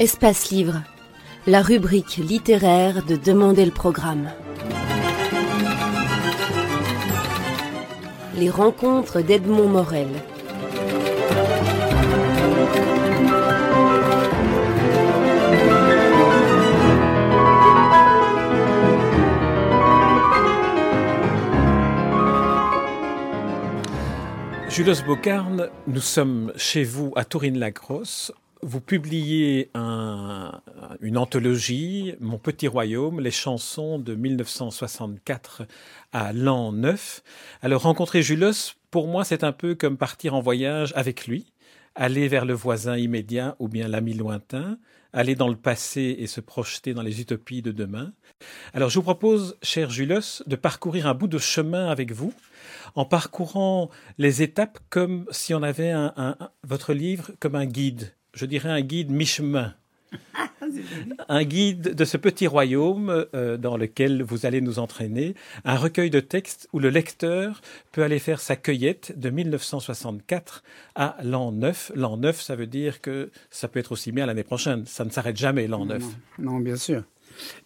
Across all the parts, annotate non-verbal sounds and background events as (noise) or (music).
Espace Livre, la rubrique littéraire de Demander le programme. Les rencontres d'Edmond Morel. Jules Bocarne, nous sommes chez vous à Tourine-la-Grosse. Vous publiez une anthologie, Mon petit royaume, les chansons de 1964 à l'an 9. Alors rencontrer Jules, pour moi, c'est un peu comme partir en voyage avec lui, aller vers le voisin immédiat ou bien l'ami lointain, aller dans le passé et se projeter dans les utopies de demain. Alors je vous propose, cher Jules, de parcourir un bout de chemin avec vous en parcourant les étapes comme si on avait votre livre comme un guide. Je dirais un guide mi-chemin. un guide de ce petit royaume euh, dans lequel vous allez nous entraîner, un recueil de textes où le lecteur peut aller faire sa cueillette de 1964 à l'an 9. L'an 9, ça veut dire que ça peut être aussi bien l'année prochaine. Ça ne s'arrête jamais l'an 9. non, bien sûr.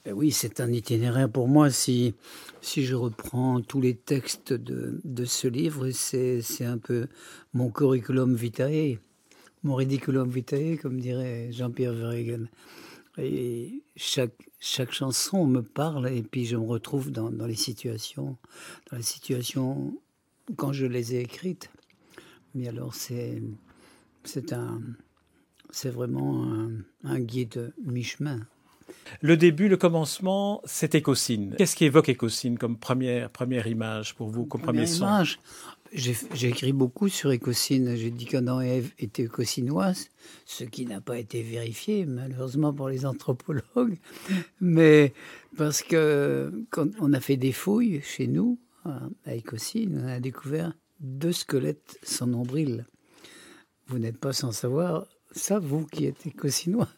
Ben oui, c'est un itinéraire pour moi. Si, si je reprends tous les textes de, de ce livre, c'est un peu mon curriculum vitae, mon ridiculum vitae, comme dirait Jean-Pierre Verhegen. Et chaque, chaque chanson me parle et puis je me retrouve dans, dans les situations, dans les situations quand je les ai écrites. Mais alors c'est c'est un c'est vraiment un, un guide mi-chemin. Le début, le commencement, c'est Écosine. Qu'est-ce qui évoque Écosine comme première, première image pour vous, comme premier son? J'ai écrit beaucoup sur Écosine. J'ai dit qu'Adam et Ève étaient écosinoises, ce qui n'a pas été vérifié, malheureusement pour les anthropologues. Mais parce que quand on a fait des fouilles chez nous, à Écosine, on a découvert deux squelettes sans nombril. Vous n'êtes pas sans savoir ça, vous qui êtes écosinois,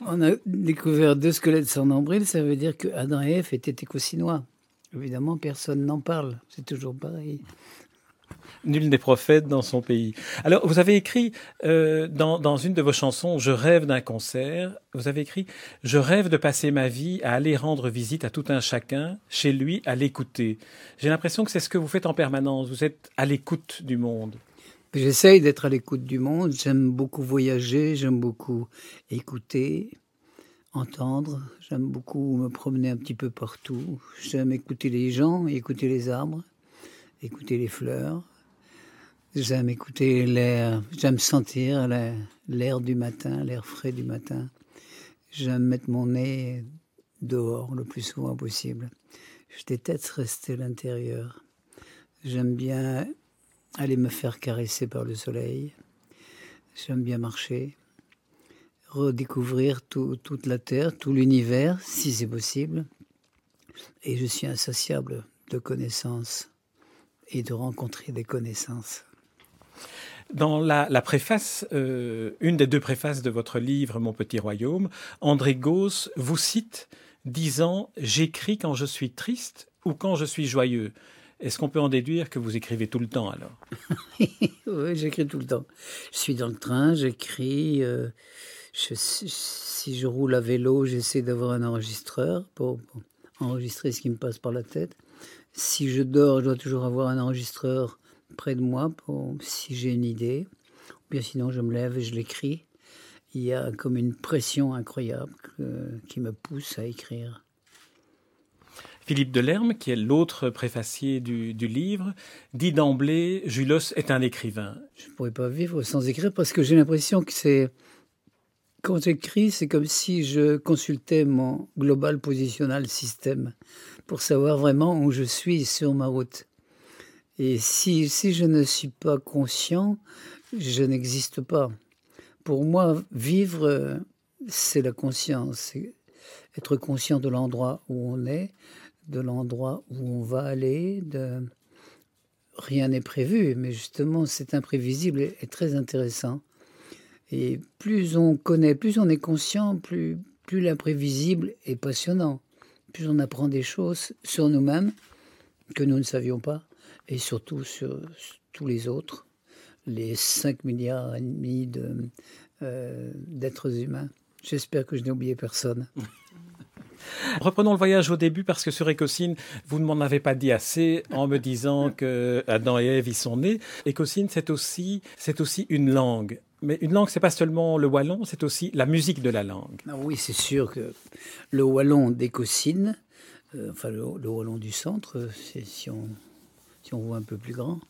on a découvert deux squelettes sans nombril, ça veut dire que Adam et Ève étaient écosinois. Évidemment, personne n'en parle, c'est toujours pareil. Nul n'est prophète dans son pays. Alors, vous avez écrit euh, dans, dans, une de vos chansons, Je rêve d'un concert, vous avez écrit Je rêve de passer ma vie à aller rendre visite à tout un chacun, chez lui, à l'écouter. J'ai l'impression que c'est ce que vous faites en permanence, vous êtes à l'écoute du monde. J'essaye d'être à l'écoute du monde. J'aime beaucoup voyager, j'aime beaucoup écouter, entendre. J'aime beaucoup me promener un petit peu partout. J'aime écouter les gens, écouter les arbres, écouter les fleurs. J'aime écouter l'air, j'aime sentir l'air du matin, l'air frais du matin. J'aime mettre mon nez dehors le plus souvent possible. Je déteste rester à l'intérieur. J'aime bien aller me faire caresser par le soleil. J'aime bien marcher, redécouvrir toute la Terre, tout l'univers, si c'est possible. Et je suis insatiable de connaissances et de rencontrer des connaissances. Dans la, préface, euh, une des deux préfaces de votre livre Mon petit royaume, André Gauss vous cite disant J'écris quand je suis triste ou quand je suis joyeux. Est-ce qu'on peut en déduire que vous écrivez tout le temps alors? (laughs) Oui, j'écris tout le temps. Je suis dans le train, j'écris. Euh, si je roule à vélo, j'essaie d'avoir un enregistreur pour, enregistrer ce qui me passe par la tête. Si je dors, je dois toujours avoir un enregistreur près de moi pour si j'ai une idée. Ou bien sinon, je me lève et je l'écris. Il y a comme une pression incroyable qui me pousse à écrire. Philippe Delerme, qui est l'autre préfacier du, livre, dit d'emblée Julos est un écrivain. Je ne pourrais pas vivre sans écrire parce que j'ai l'impression que c'est. Quand j'écris, c'est comme si je consultais mon global positional système pour savoir vraiment où je suis sur ma route. Et si, je ne suis pas conscient, je n'existe pas. Pour moi, vivre, c'est la conscience. Être conscient de l'endroit où on est, de l'endroit où on va aller. Rien n'est prévu, mais justement, c'est imprévisible et, très intéressant. Et plus on connaît, plus on est conscient, plus, plus l'imprévisible est passionnant. Plus on apprend des choses sur nous-mêmes que nous ne savions pas, et surtout sur, tous les autres, les 5 milliards et demi euh, d'êtres humains J'espère que je n'ai oublié personne. (laughs) Reprenons le voyage au début parce que sur Écosine, vous ne m'en avez pas dit assez en me disant que Adam et Ève y sont nés. Écosine, c'est aussi, c'est aussi une langue. Mais une langue, c'est pas seulement le wallon, c'est aussi la musique de la langue. Ah oui, c'est sûr que le wallon d'Écosine, euh, enfin le, wallon du centre, si on, si on voit un peu plus grand,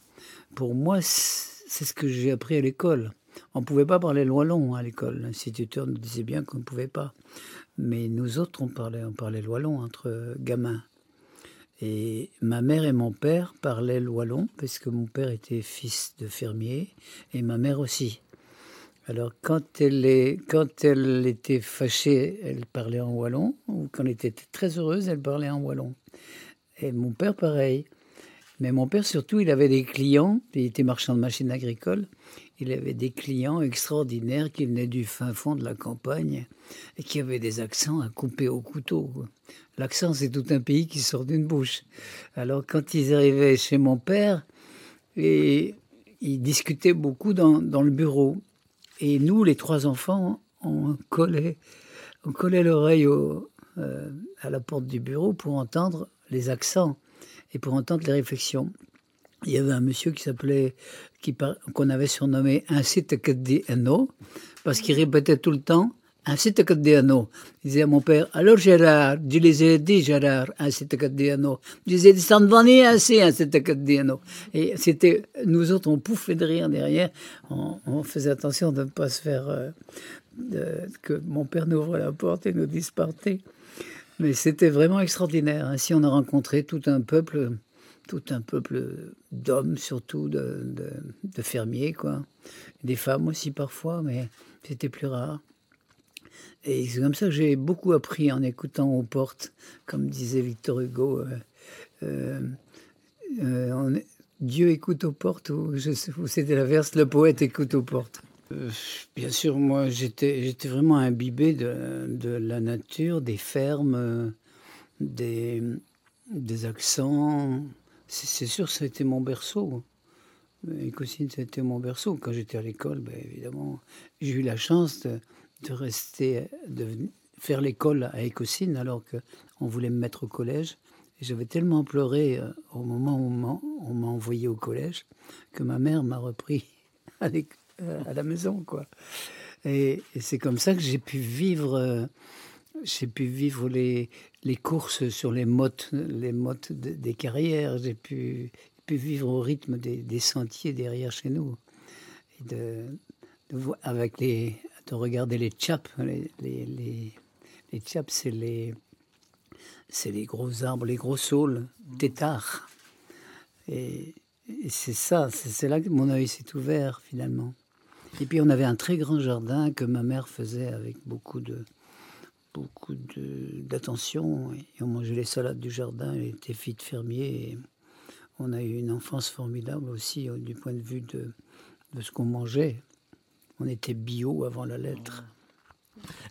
pour moi, c'est ce que j'ai appris à l'école. On ne pouvait pas parler le wallon à l'école. L'instituteur nous disait bien qu'on ne pouvait pas. Mais nous autres, on parlait, on parlait wallon entre gamins. Et ma mère et mon père parlaient wallon, parce que mon père était fils de fermier, et ma mère aussi. Alors quand elle, est, quand elle était fâchée, elle parlait en wallon, ou quand elle était très heureuse, elle parlait en wallon. Et mon père, pareil. Mais mon père, surtout, il avait des clients, il était marchand de machines agricoles, il avait des clients extraordinaires qui venaient du fin fond de la campagne et qui avaient des accents à couper au couteau. L'accent, c'est tout un pays qui sort d'une bouche. Alors, quand ils arrivaient chez mon père, et ils discutaient beaucoup dans, le bureau. Et nous, les trois enfants, on collait, on collait l'oreille euh, à la porte du bureau pour entendre les accents et pour entendre les réflexions. Il y avait un monsieur qui s'appelait, qu'on avait surnommé site parce qu'il répétait tout le temps un site Il disait à mon père, alors Gérard, je les ai dit Gérard, un site Je disais, s'en venir ainsi, un site Et c'était, nous autres, on pouffait de rire derrière. On, faisait attention de ne pas se faire, euh, que mon père nous ouvre la porte et nous dise partez. Mais c'était vraiment extraordinaire. Ainsi, on a rencontré tout un peuple, tout un peuple d'hommes, surtout de, de, fermiers, quoi. Des femmes aussi parfois, mais c'était plus rare. Et c'est comme ça que j'ai beaucoup appris en écoutant aux portes, comme disait Victor Hugo. Euh, euh, euh, Dieu écoute aux portes, ou, ou c'était l'inverse, le poète écoute aux portes. Euh, bien sûr, moi j'étais, vraiment imbibé de, de, la nature, des fermes, des, des accents. C'est, sûr, été mon berceau. Écosine, été mon berceau. Quand j'étais à l'école, ben, évidemment, j'ai eu la chance de, de rester, de faire l'école à Écosine alors qu'on voulait me mettre au collège. J'avais tellement pleuré euh, au moment où on m'a envoyé au collège que ma mère m'a repris (laughs) à l'école à la maison, quoi. Et, c'est comme ça que j'ai pu vivre, euh, j'ai pu vivre les, les courses sur les mottes, les mottes des carrières. J'ai pu, pu vivre au rythme des, sentiers derrière chez nous. Et de, avec les, de regarder les chaps. Les, les, les, les c'est les, c'est les gros arbres, les gros saules, têtards. Et c'est ça, c'est là que mon œil s'est ouvert finalement. Et puis on avait un très grand jardin que ma mère faisait avec beaucoup de beaucoup d'attention. Et on mangeait les salades du jardin. Elle était fille de fermier. Et on a eu une enfance formidable aussi du point de vue de, de ce qu'on mangeait. On était bio avant la lettre.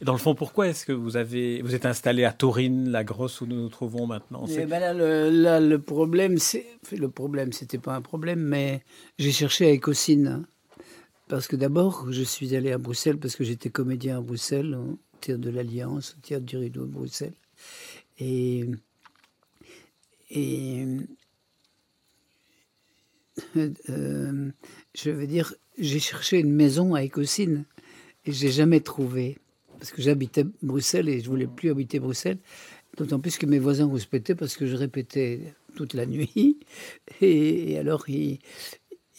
Et dans le fond, pourquoi est-ce que vous avez vous êtes installé à Taurine, la grosse où nous nous trouvons maintenant? Eh ben là, le, là, le problème, c'est le problème, c'était pas un problème, mais j'ai cherché à Écosine parce que d'abord, je suis allé à Bruxelles parce que j'étais comédien à Bruxelles, au théâtre de l'Alliance, au théâtre du Rideau de Bruxelles. Et, et euh, je veux dire, j'ai cherché une maison à Écosine et je n'ai jamais trouvé. Parce que j'habitais Bruxelles et je voulais plus habiter Bruxelles. D'autant plus que mes voisins respectaient parce que je répétais toute la nuit. (laughs) Et, alors, ils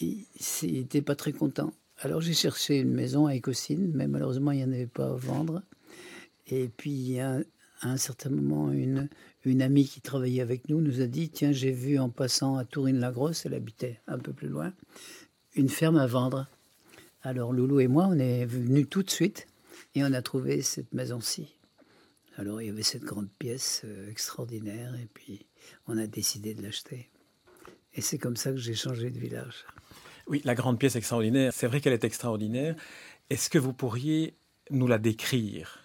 n'étaient pas très contents. Alors j'ai cherché une maison à Écosine, mais malheureusement il n'y en avait pas à vendre. Et puis à un certain moment, une, une amie qui travaillait avec nous nous a dit Tiens, j'ai vu en passant à Tourine-la-Grosse, elle habitait un peu plus loin, une ferme à vendre. Alors Loulou et moi, on est venus tout de suite et on a trouvé cette maison-ci. Alors il y avait cette grande pièce euh, extraordinaire et puis on a décidé de l'acheter. Et c'est comme ça que j'ai changé de village. Oui, la grande pièce extraordinaire, c'est vrai qu'elle est extraordinaire. Est-ce que vous pourriez nous la décrire?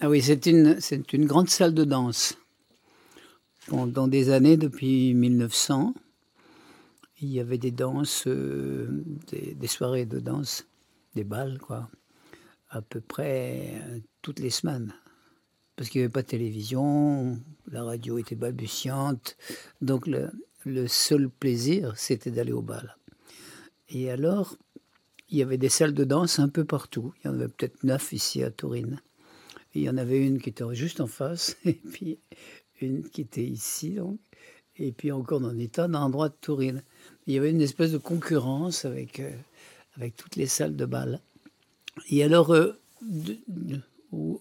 Ah oui, c'est une, grande salle de danse. Pendant des années, depuis 1900, il y avait des danses, euh, des, soirées de danse, des balles, quoi, à peu près toutes les semaines. Parce qu'il n'y avait pas de télévision, la radio était balbutiante. Donc le, le seul plaisir, c'était d'aller au bal. Et alors, il y avait des salles de danse un peu partout. Il y en avait peut-être neuf ici à Tourine. il y en avait une qui était juste en face, (laughs) et puis une qui était ici, donc, et puis encore dans l'état d'un endroit de Tourine. Il y avait une espèce de concurrence avec, euh, avec toutes les salles de bal. Et alors, euh,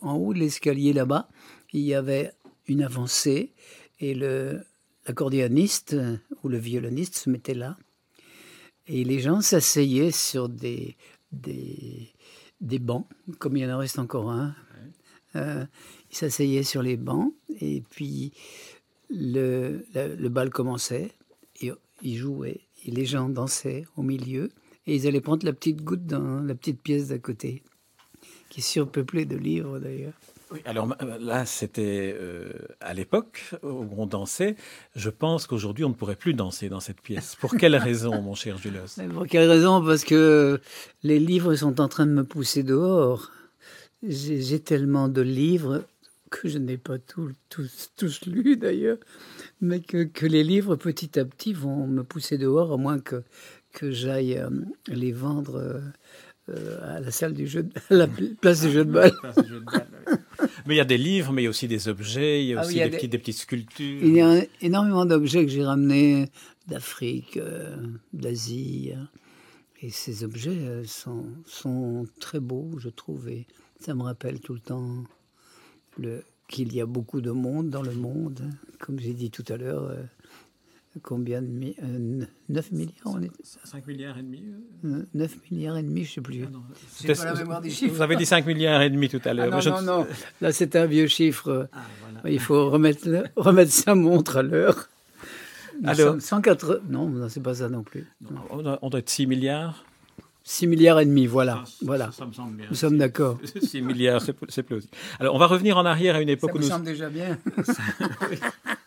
en haut de l'escalier là-bas, il y avait une avancée, et le, l'accordéoniste ou le violoniste se mettait là. Et les gens s'asseyaient sur des, des, des, bancs, comme il y en reste encore un. Euh, ils s'asseyaient sur les bancs et puis le, le, bal commençait et ils jouaient et les gens dansaient au milieu et ils allaient prendre la petite goutte dans la petite pièce d'à côté, qui est surpeuplée de livres d'ailleurs alors euh, là, c'était euh, à l'époque où on dansait. Je pense qu'aujourd'hui, on ne pourrait plus danser dans cette pièce. Pour (laughs) quelle raison, mon cher Julos Pour quelle raison? Parce que les livres sont en train de me pousser dehors. J'ai tellement de livres que je n'ai pas tous, tous lus d'ailleurs, mais que, que, les livres petit à petit vont me pousser dehors, à moins que, que j'aille euh, les vendre à la salle du jeu, à la place du jeu de balle. Mais il y a des livres, mais il y a aussi des objets, il y a ah aussi des, petites sculptures. Il y a énormément d'objets que j'ai ramenés d'Afrique, euh, d'Asie. Et ces objets euh, sont, sont, très beaux, je trouve. Et ça me rappelle tout le temps qu'il y a beaucoup de monde dans le monde. Comme j'ai dit tout à l'heure, euh, combien de 9 euh, milliards on est 5 milliards et demi 9 euh, milliards et demi, je ne sais plus. Ah pas la mémoire des chiffres. Vous avez dit 5 milliards et demi tout à l'heure. Ah non, non, non, Là, c'est un vieux chiffre. Ah, Il faut remettre, remettre sa montre à l'heure. Alors, 104... Non, c'est pas ça non plus. On, doit, être 6 milliards 6 milliards et demi, voilà. voilà. Ça me semble bien. Nous sommes d'accord. (laughs) 6 milliards, c'est plausible. Alors, on va revenir en arrière à une époque ça où nous... Ça me semble déjà bien. (laughs)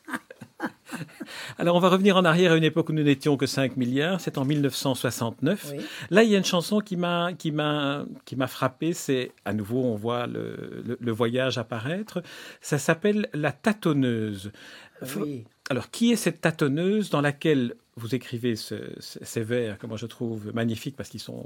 (laughs) Alors, on va revenir en arrière à une époque où nous n'étions que 5 milliards. C'est en 1969. Là, il y a une chanson qui m'a, qui m'a, qui m'a frappé. C'est, à nouveau, on voit le, le voyage apparaître. Ça s'appelle La tâtonneuse. Oui. Alors, qui est cette tâtonneuse dans laquelle vous écrivez ces vers que moi je trouve magnifiques parce qu'ils sont,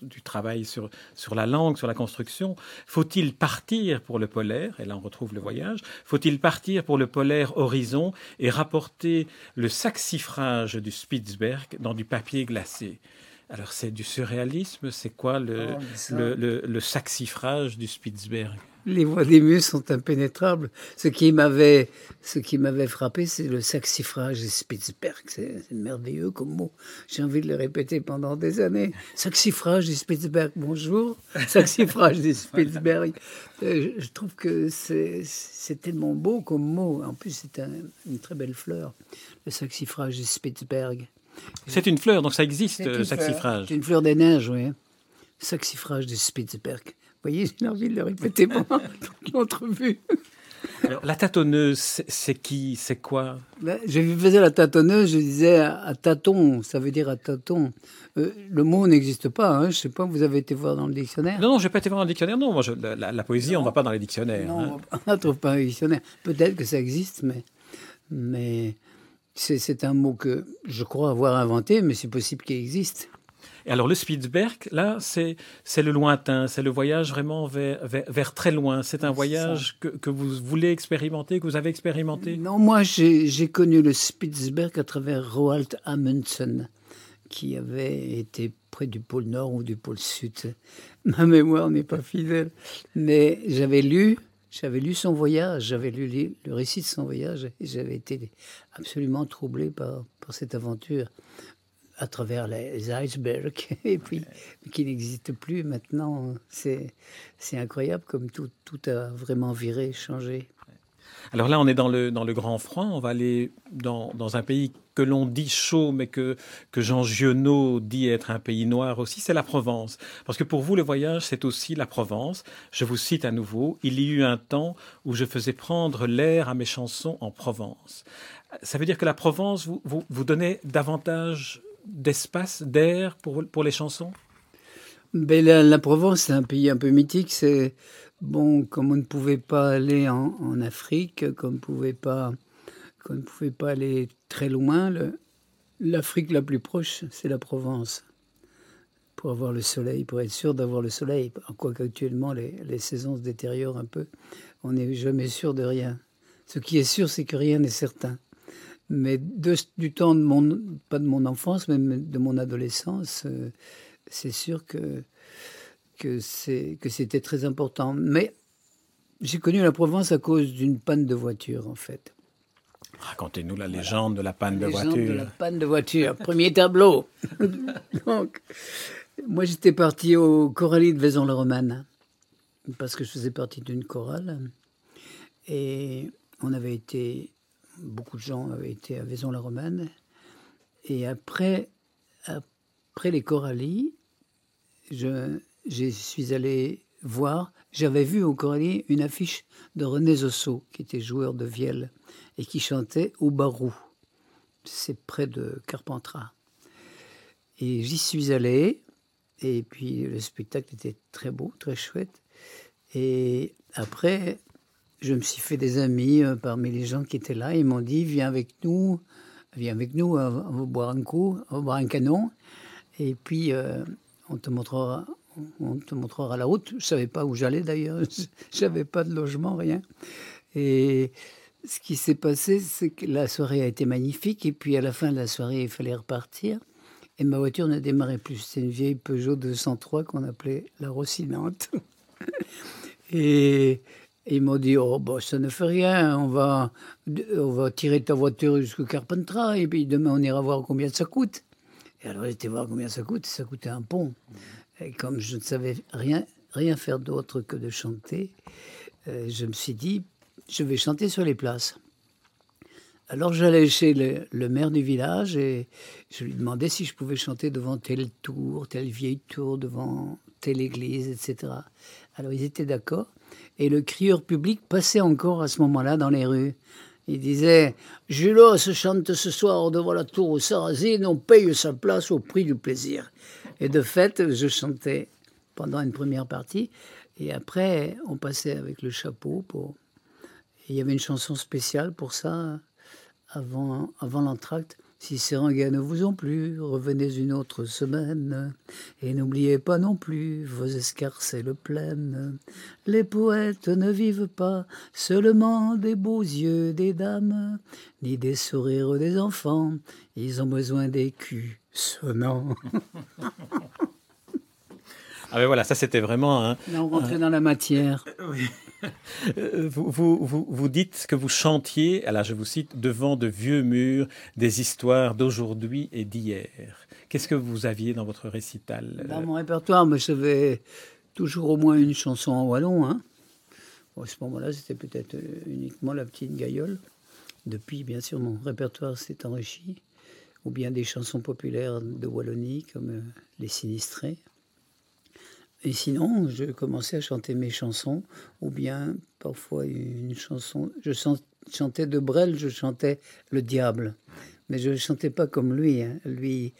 du travail sur, sur la langue, sur la construction? Faut-il partir pour le polaire? Et là, on retrouve le voyage. Faut-il partir pour le polaire horizon et rapporter le saxifrage du Spitzberg dans du papier glacé? Alors c'est du surréalisme, c'est quoi le, oh, le, le, saxifrage du Spitzberg? Les voix des muses sont impénétrables. Ce qui m'avait, ce qui m'avait frappé, c'est le saxifrage du Spitzberg. C'est merveilleux comme mot. J'ai envie de le répéter pendant des années. Saxifrage du Spitzberg, bonjour. Saxifrage du Spitzberg. (laughs) Euh, je trouve que c'est tellement beau comme mot. En plus, c'est une très belle fleur, le saxifrage du Spitzberg. C'est une fleur, donc ça existe, le saxifrage. C'est une fleur des neiges, oui. Saxifrage de Spitzberg. Vous voyez, j'ai envie de le répéter pendant l'entrevue. Alors, la tâtonneuse, c'est qui C'est quoi? Ben, Je faisais la tâtonneuse, je disais à, tâton, ça veut dire à tâton. Euh, le mot n'existe pas, hein, je ne sais pas, vous avez été voir dans le dictionnaire? Non, non, je n'ai pas été voir dans le dictionnaire, non. Moi, la, poésie, on ne va pas dans les dictionnaires. Non, hein. on ne trouve pas dans les dictionnaires. Peut-être que ça existe, mais, mais c'est un mot que je crois avoir inventé, mais c'est possible qu'il existe. Et alors le Spitzberg, là, c'est le lointain, c'est le voyage vraiment vers, vers, très loin. C'est un voyage que, que, vous voulez expérimenter, que vous avez expérimenté? Non, moi j'ai connu le Spitzberg à travers Roald Amundsen, qui avait été près du pôle Nord ou du pôle Sud. (laughs) Ma mémoire n'est pas fidèle, mais j'avais lu j'avais lu son voyage, j'avais lu le récit de son voyage et j'avais été absolument troublé par, par cette aventure à travers les icebergs (laughs) et puis qui n'existe plus maintenant. C'est incroyable comme tout, tout a vraiment viré, changé. Alors là, on est dans le, dans le grand froid. On va aller dans, dans un pays que l'on dit chaud, mais que, que Jean Giono dit être un pays noir aussi, c'est la Provence. Parce que pour vous, le voyage, c'est aussi la Provence. Je vous cite à nouveau, il y eut un temps où je faisais prendre l'air à mes chansons en Provence. Ça veut dire que la Provence vous, vous, vous davantage d'espace, d'air pour, pour les chansons? Ben, la, Provence, c'est un pays un peu mythique. C'est bon, comme on ne pouvait pas aller en, Afrique, comme on pouvait pas, on ne pouvait pas aller très loin, l'Afrique la plus proche, c'est la Provence. Pour avoir le soleil, pour être sûr d'avoir le soleil. Quoique actuellement les, les saisons se détériorent un peu, on n'est jamais sûr de rien. Ce qui est sûr, c'est que rien n'est certain. Mais du temps de mon, pas de mon enfance, mais de mon adolescence, euh, c'est sûr que, que c'était très important. Mais j'ai connu la Provence à cause d'une panne de voiture, en fait. Racontez-nous la légende de la panne de voiture. de la panne de voiture, premier tableau. (laughs) Donc, moi j'étais parti au Coralie de Vaison-la-Romaine, parce que je faisais partie d'une chorale. Et on avait été, beaucoup de gens avaient été à Vaison-la-Romaine. Et après, après les Coralies, je, suis allé voir, j'avais vu au Coralie une affiche de René Zosso, qui était joueur de vielle et qui chantait au Barou. C'est près de Carpentras. Et j'y suis allé, et puis le spectacle était très beau, très chouette. Et après, je me suis fait des amis euh, parmi les gens qui étaient là. Ils m'ont dit Viens avec nous, viens avec nous, on va boire un coup, on va boire un canon. Et puis, euh, on, te montrera, on te montrera la route. Je ne savais pas où j'allais d'ailleurs. (laughs) Je n'avais pas de logement, rien. Et ce qui s'est passé, c'est que la soirée a été magnifique. Et puis, à la fin de la soirée, il fallait repartir. Et ma voiture ne démarrait plus. C'est une vieille Peugeot 203 qu'on appelait la Rossinante. (laughs) et ils m'ont dit, oh, bah, ça ne fait rien, on va, on va tirer ta voiture jusqu'au Carpentras, et puis demain on ira voir combien ça coûte. Et alors j'étais voir combien ça coûte, ça coûtait un pont. Et comme je ne savais rien, rien faire d'autre que de chanter, euh, je me suis dit, je vais chanter sur les places. Alors j'allais chez le, maire du village et je lui demandais si je pouvais chanter devant telle tour, telle vieille tour, devant telle église, etc. Alors ils étaient d'accord. Et le crieur public passait encore à ce moment-là dans les rues. Il disait Julos chante ce soir devant la tour aux Sarrasines, on paye sa place au prix du plaisir. Et de fait, je chantais pendant une première partie, et après, on passait avec le chapeau. Pour... il y avait une chanson spéciale pour ça, avant, avant l'entracte. Si ces rengaines ne vous ont plu, revenez une autre semaine. Et n'oubliez pas non plus vos escarcelles pleines. Les poètes ne vivent pas seulement des beaux yeux des dames, ni des sourires des enfants. Ils ont besoin des culs sonnants. ah ben voilà, ça c'était vraiment... Là, on rentrait dans la matière. Oui. Euh, vous, dites que vous chantiez, alors je vous cite, devant de vieux murs des histoires d'aujourd'hui et d'hier. Qu'est-ce que vous aviez dans votre récital Dans mon répertoire, moi, j'avais toujours au moins une chanson en wallon. Hein. à ce moment-là, c'était peut-être euh, uniquement la petite gaillole. Depuis, bien sûr, mon répertoire s'est enrichi. Ou bien des chansons populaires de Wallonie, comme euh, Les Sinistrés. Et sinon, je commençais à chanter mes chansons, ou bien parfois une chanson. Je chantais de Brel, je chantais Le Diable. Mais je ne chantais pas comme lui. Hein. Lui,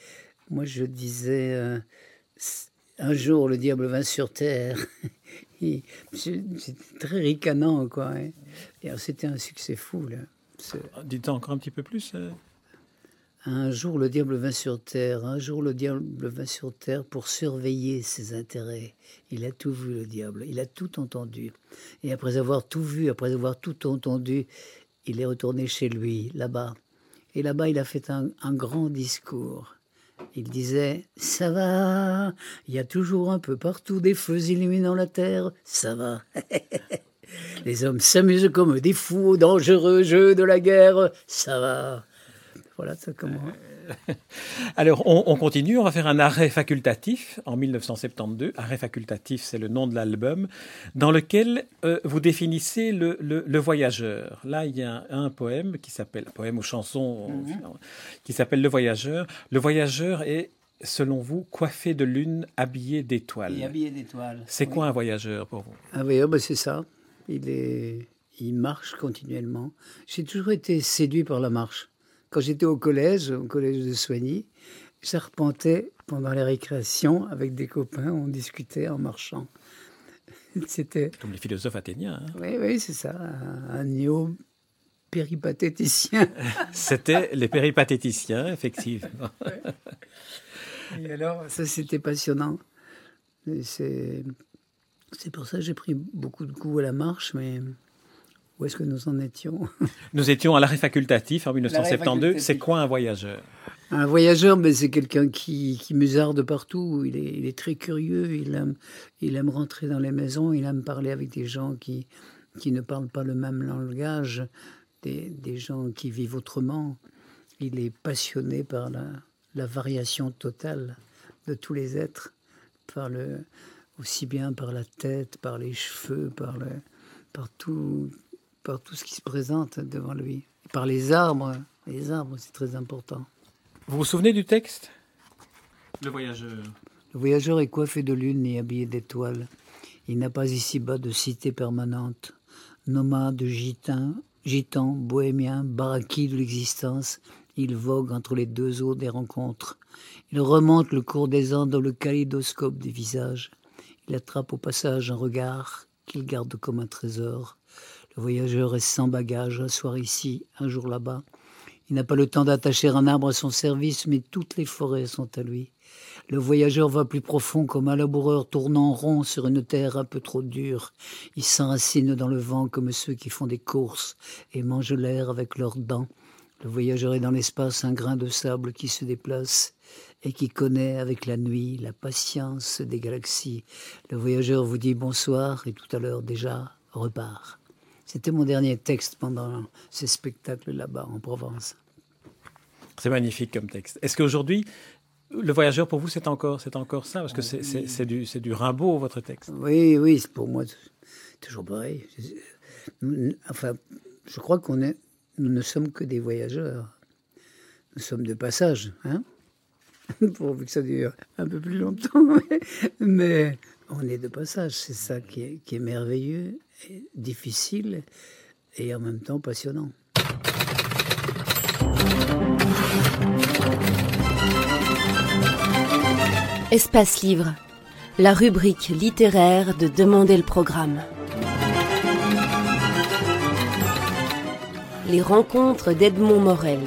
moi, je disais euh, Un jour, le diable vint sur terre. (laughs) C'était très ricanant, quoi. Hein. C'était un succès fou, là. Dites encore un petit peu plus. Euh. Un jour le diable vint sur terre, un jour le diable vint sur terre pour surveiller ses intérêts. Il a tout vu le diable, il a tout entendu. Et après avoir tout vu, après avoir tout entendu, il est retourné chez lui, là-bas. Et là-bas, il a fait un, grand discours. Il disait Ça va, il y a toujours un peu partout des feux illuminant la terre, ça va. (laughs) Les hommes s'amusent comme des fous au dangereux jeu de la guerre, ça va. Voilà, ça comment. (laughs) Alors, on, continue, on va faire un arrêt facultatif en 1972. Arrêt facultatif, c'est le nom de l'album, dans lequel euh, vous définissez le, voyageur. Là, il y a un, poème qui s'appelle, poème ou chanson, mhm. qui s'appelle Le voyageur. Le voyageur est selon vous, coiffé de lune, habillé d'étoiles. habillé d'étoiles. C'est quoi un voyageur pour vous? Un voyageur, ben, c'est ça. Il, est... il marche continuellement. J'ai toujours été séduit par la marche. Quand j'étais au collège, au collège de Soigny, j'arpentais pendant les récréations, avec des copains, on discutait en marchant. (laughs) C'était comme les philosophes athéniens. Hein. Oui, oui, c'est ça, un, néo péripatéticien. (laughs) C'était les péripatéticiens, effectivement. (laughs) Et alors, ça, c'était passionnant. C'est pour ça que j'ai pris beaucoup de goût à la marche, mais où est-ce que nous en étions (laughs) Nous étions à l'arrêt facultatif en 1972. C'est quoi un voyageur? Un voyageur, ben, c'est quelqu'un qui, qui musarde partout. Il est, il est, très curieux. Il aime, il aime rentrer dans les maisons. Il aime parler avec des gens qui, qui ne parlent pas le même langage, des, des gens qui vivent autrement. Il est passionné par la, la variation totale de tous les êtres, par le, aussi bien par la tête, par les cheveux, par, le, par tout, par tout ce qui se présente devant lui. par les arbres. Les arbres, c'est très important. Vous vous souvenez du texte? Le voyageur. Le voyageur est coiffé de lune et habillé d'étoiles. Il n'a pas ici-bas de cité permanente. Nomade, gitan, gitan, bohémien, baraki de l'existence, il vogue entre les deux eaux des rencontres. Il remonte le cours des ans dans le kaléidoscope des visages. Il attrape au passage un regard qu'il garde comme un trésor. Voyageur est sans bagage, un soir ici, un jour là-bas. Il n'a pas le temps d'attacher un arbre à son service, mais toutes les forêts sont à lui. Le voyageur va plus profond comme un laboureur tournant rond sur une terre un peu trop dure. Il s'enracine dans le vent comme ceux qui font des courses et mangent l'air avec leurs dents. Le voyageur est dans l'espace un grain de sable qui se déplace et qui connaît avec la nuit la patience des galaxies. Le voyageur vous dit bonsoir et tout à l'heure déjà repart. C'était mon dernier texte pendant ces spectacles là-bas en Provence. C'est magnifique comme texte. Est-ce qu'aujourd'hui, le voyageur, pour vous, c'est encore, c'est encore ça? Parce que c'est, du, c'est du Rimbaud, votre texte. Oui, oui, c'est pour moi toujours pareil. Enfin, je crois qu'on est, nous ne sommes que des voyageurs. Nous sommes de passage, hein? (laughs) Pourvu que ça dure un peu plus longtemps. (laughs) Mais on est de passage, c'est ça qui est, qui est merveilleux difficile et en même temps passionnant. Espace Livre, la rubrique littéraire de Demander le programme. Les rencontres d'Edmond Morel.